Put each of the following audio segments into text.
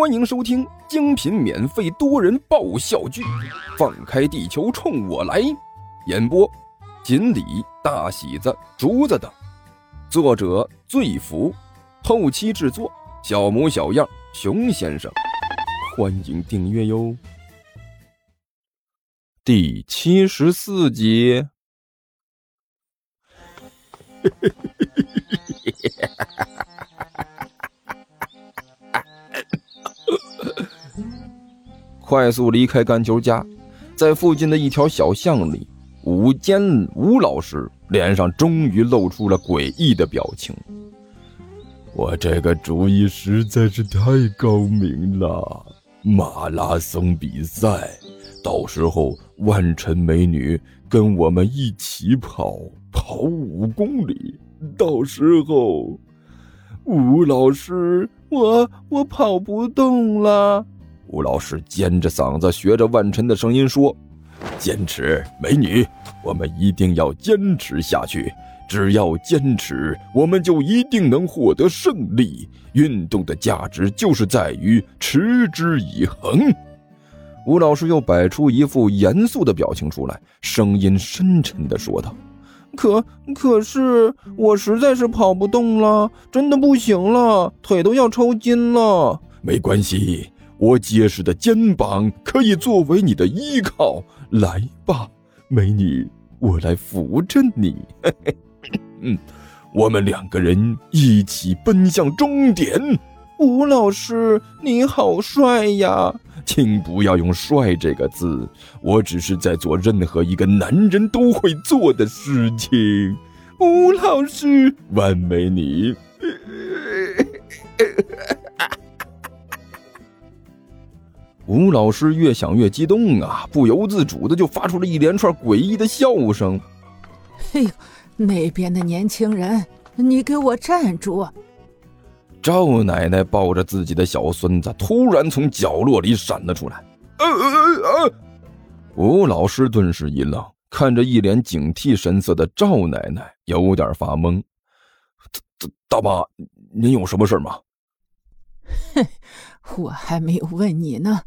欢迎收听精品免费多人爆笑剧《放开地球冲我来》，演播：锦鲤、大喜子、竹子等，作者：醉福，后期制作：小模小样、熊先生。欢迎订阅哟。第七十四集。快速离开干球家，在附近的一条小巷里，吴坚吴老师脸上终于露出了诡异的表情。我这个主意实在是太高明了！马拉松比赛，到时候万晨美女跟我们一起跑，跑五公里。到时候，吴老师，我我跑不动了。吴老师尖着嗓子，学着万晨的声音说：“坚持，美女，我们一定要坚持下去。只要坚持，我们就一定能获得胜利。运动的价值就是在于持之以恒。”吴老师又摆出一副严肃的表情出来，声音深沉的说道：“可可是，我实在是跑不动了，真的不行了，腿都要抽筋了。”没关系。我结实的肩膀可以作为你的依靠，来吧，美女，我来扶着你。嗯，我们两个人一起奔向终点。吴老师，你好帅呀！请不要用“帅”这个字，我只是在做任何一个男人都会做的事情。吴老师，完美你。吴老师越想越激动啊，不由自主的就发出了一连串诡异的笑声。嘿呦，那边的年轻人，你给我站住！赵奶奶抱着自己的小孙子，突然从角落里闪了出来。呃呃呃！吴老师顿时一愣，看着一脸警惕神色的赵奶奶，有点发懵。大妈，您有什么事吗？哼。我还没有问你呢，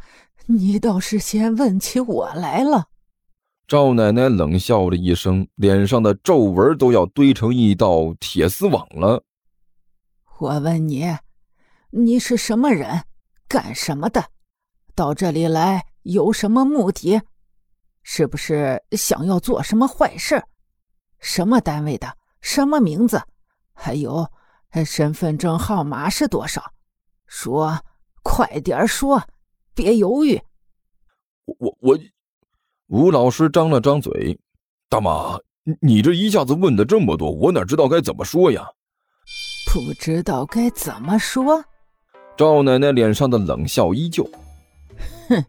你倒是先问起我来了。赵奶奶冷笑了一声，脸上的皱纹都要堆成一道铁丝网了。我问你，你是什么人，干什么的？到这里来有什么目的？是不是想要做什么坏事？什么单位的？什么名字？还有身份证号码是多少？说。快点说，别犹豫。我我我，吴老师张了张嘴。大妈，你这一下子问的这么多，我哪知道该怎么说呀？不知道该怎么说。赵奶奶脸上的冷笑依旧。哼，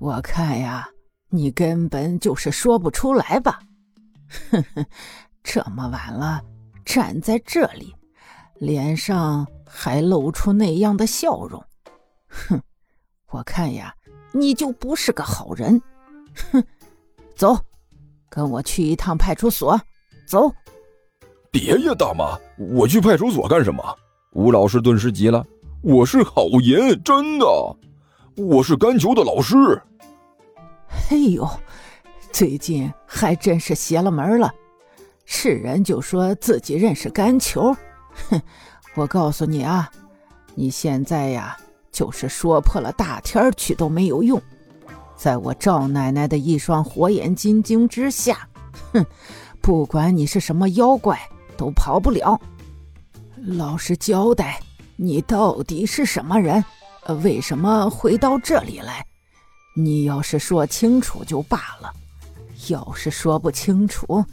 我看呀，你根本就是说不出来吧？哼哼，这么晚了，站在这里，脸上还露出那样的笑容。哼，我看呀，你就不是个好人。哼，走，跟我去一趟派出所。走。别呀，大妈，我去派出所干什么？吴老师顿时急了。我是好人，真的，我是甘球的老师。哎呦，最近还真是邪了门了。是人就说自己认识甘球。哼，我告诉你啊，你现在呀。就是说破了大天儿去都没有用，在我赵奶奶的一双火眼金睛之下，哼，不管你是什么妖怪，都跑不了。老实交代，你到底是什么人？为什么会到这里来？你要是说清楚就罢了，要是说不清楚，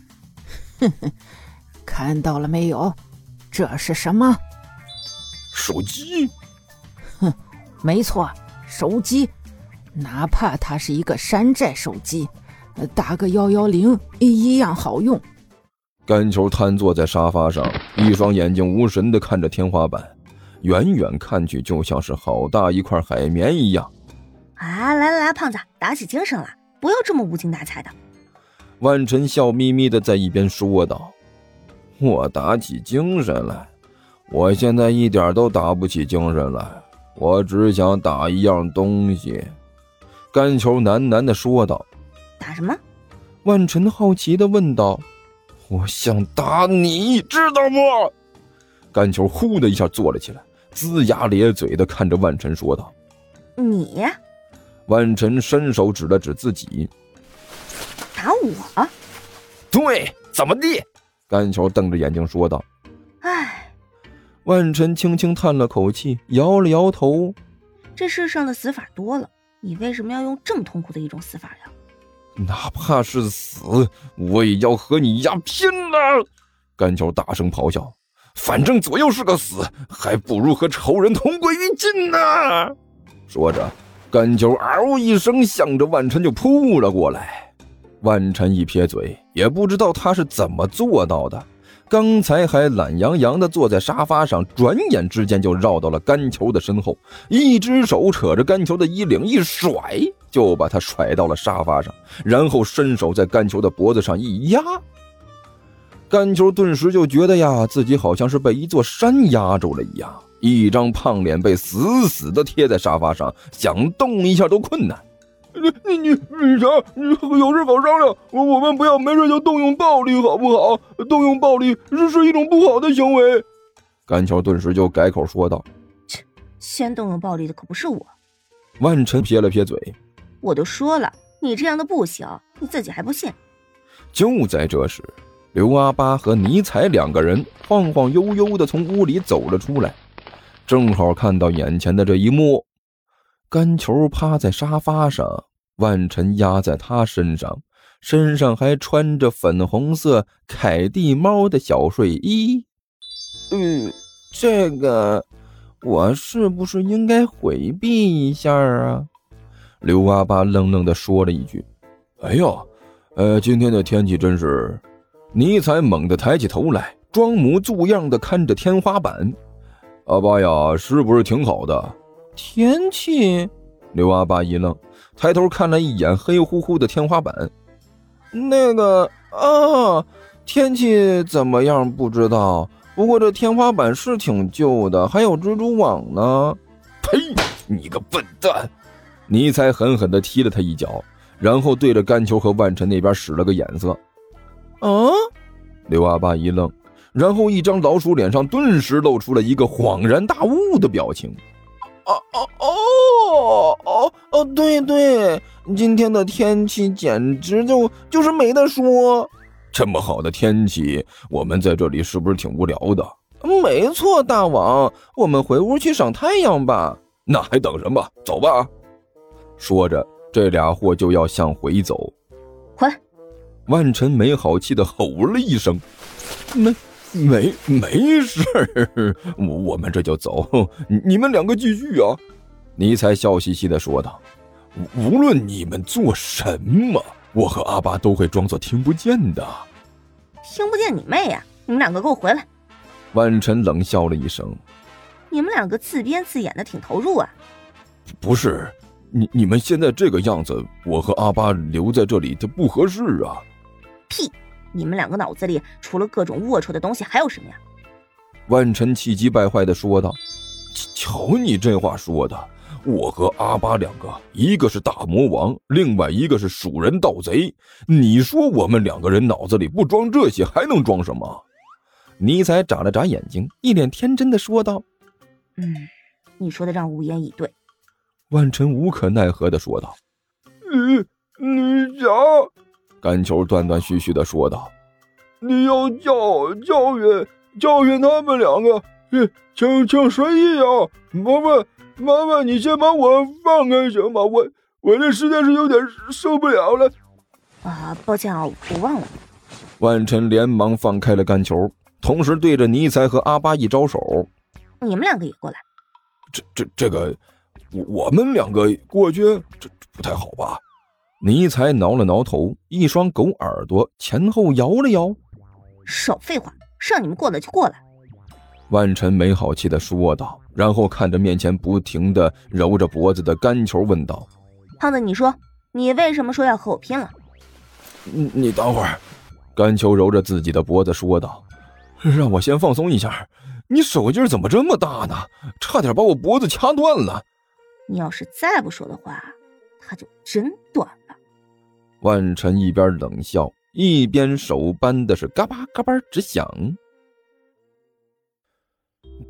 哼哼，看到了没有？这是什么？手机。没错，手机，哪怕它是一个山寨手机，打个幺幺零一样好用。干球瘫坐在沙发上，一双眼睛无神的看着天花板，远远看去就像是好大一块海绵一样。啊，来来来，胖子，打起精神来，不要这么无精打采的。万晨笑眯眯的在一边说道：“我打起精神来，我现在一点都打不起精神来。”我只想打一样东西。”甘球喃喃的说道。“打什么？”万晨好奇的问道。“我想打你，知道不？”甘球呼的一下坐了起来，龇牙咧嘴的看着万晨说道：“你？”万晨伸手指了指自己：“打我？”“对，怎么地？”甘球瞪着眼睛说道：“唉。”万晨轻轻叹了口气，摇了摇头：“这世上的死法多了，你为什么要用这么痛苦的一种死法呀？”“哪怕是死，我也要和你丫拼了！”甘球大声咆哮：“反正左右是个死，还不如和仇人同归于尽呢！”说着，甘球嗷一声，向着万晨就扑了过来。万晨一撇嘴，也不知道他是怎么做到的。刚才还懒洋洋地坐在沙发上，转眼之间就绕到了甘球的身后，一只手扯着甘球的衣领一甩，就把他甩到了沙发上，然后伸手在甘球的脖子上一压。甘球顿时就觉得呀，自己好像是被一座山压住了一样，一张胖脸被死死地贴在沙发上，想动一下都困难。你你你你啥？你有事好商量。我我们不要没事就动用暴力，好不好？动用暴力是是一种不好的行为。甘桥顿时就改口说道：“切，先动用暴力的可不是我。”万晨撇了撇嘴：“我都说了，你这样的不行，你自己还不信。”就在这时，刘阿八和尼采两个人晃晃悠悠的从屋里走了出来，正好看到眼前的这一幕。甘球趴在沙发上，万晨压在他身上，身上还穿着粉红色凯蒂猫的小睡衣。嗯，这个我是不是应该回避一下啊？刘阿巴愣愣地说了一句：“哎呀，呃，今天的天气真是……”尼采猛地抬起头来，装模作样地看着天花板。阿巴呀，是不是挺好的？天气，刘阿八一愣，抬头看了一眼黑乎乎的天花板。那个啊，天气怎么样不知道，不过这天花板是挺旧的，还有蜘蛛网呢。呸！你个笨蛋！尼才狠狠地踢了他一脚，然后对着甘球和万晨那边使了个眼色。啊！刘阿八一愣，然后一张老鼠脸上顿时露出了一个恍然大悟的表情。哦哦哦哦哦！对对，今天的天气简直就就是没得说。这么好的天气，我们在这里是不是挺无聊的？没错，大王，我们回屋去赏太阳吧。那还等什么？走吧！说着，这俩货就要向回走。回！万晨没好气的吼了一声：“没。”没没事儿，我我们这就走，你们两个继续啊！尼才笑嘻嘻的说道：“无论你们做什么，我和阿巴都会装作听不见的。”听不见你妹呀！你们两个给我回来！万晨冷笑了一声：“你们两个自编自演的挺投入啊！”不是，你你们现在这个样子，我和阿巴留在这里，它不合适啊！屁！你们两个脑子里除了各种龌龊的东西还有什么呀？万晨气急败坏的说道：“瞧你这话说的，我和阿巴两个，一个是大魔王，另外一个是蜀人盗贼。你说我们两个人脑子里不装这些，还能装什么？”尼采眨了眨眼睛，一脸天真的说道：“嗯，你说的让无言以对。”万晨无可奈何的说道：“你你想？”甘球断断续续的说道：“你要教教训教训他们两个，请请随意啊！麻烦麻烦你先把我放开行吗？我我这实在是有点受不了了。”啊，抱歉啊，我忘了。万晨连忙放开了干球，同时对着尼才和阿巴一招手：“你们两个也过来。”这这这个，我们两个过去，这不太好吧？尼才挠了挠头，一双狗耳朵前后摇了摇。少废话，让你们过来就过来。万晨没好气的说道，然后看着面前不停的揉着脖子的干球问道：“胖子，你说你为什么说要和我拼了？”你你等会儿。甘球揉着自己的脖子说道：“让我先放松一下，你手劲怎么这么大呢？差点把我脖子掐断了。你要是再不说的话，他就真断了。万晨一边冷笑，一边手扳的是嘎巴嘎巴直响。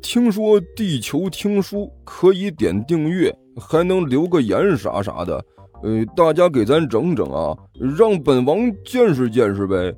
听说地球听书可以点订阅，还能留个言啥啥的，呃，大家给咱整整啊，让本王见识见识呗。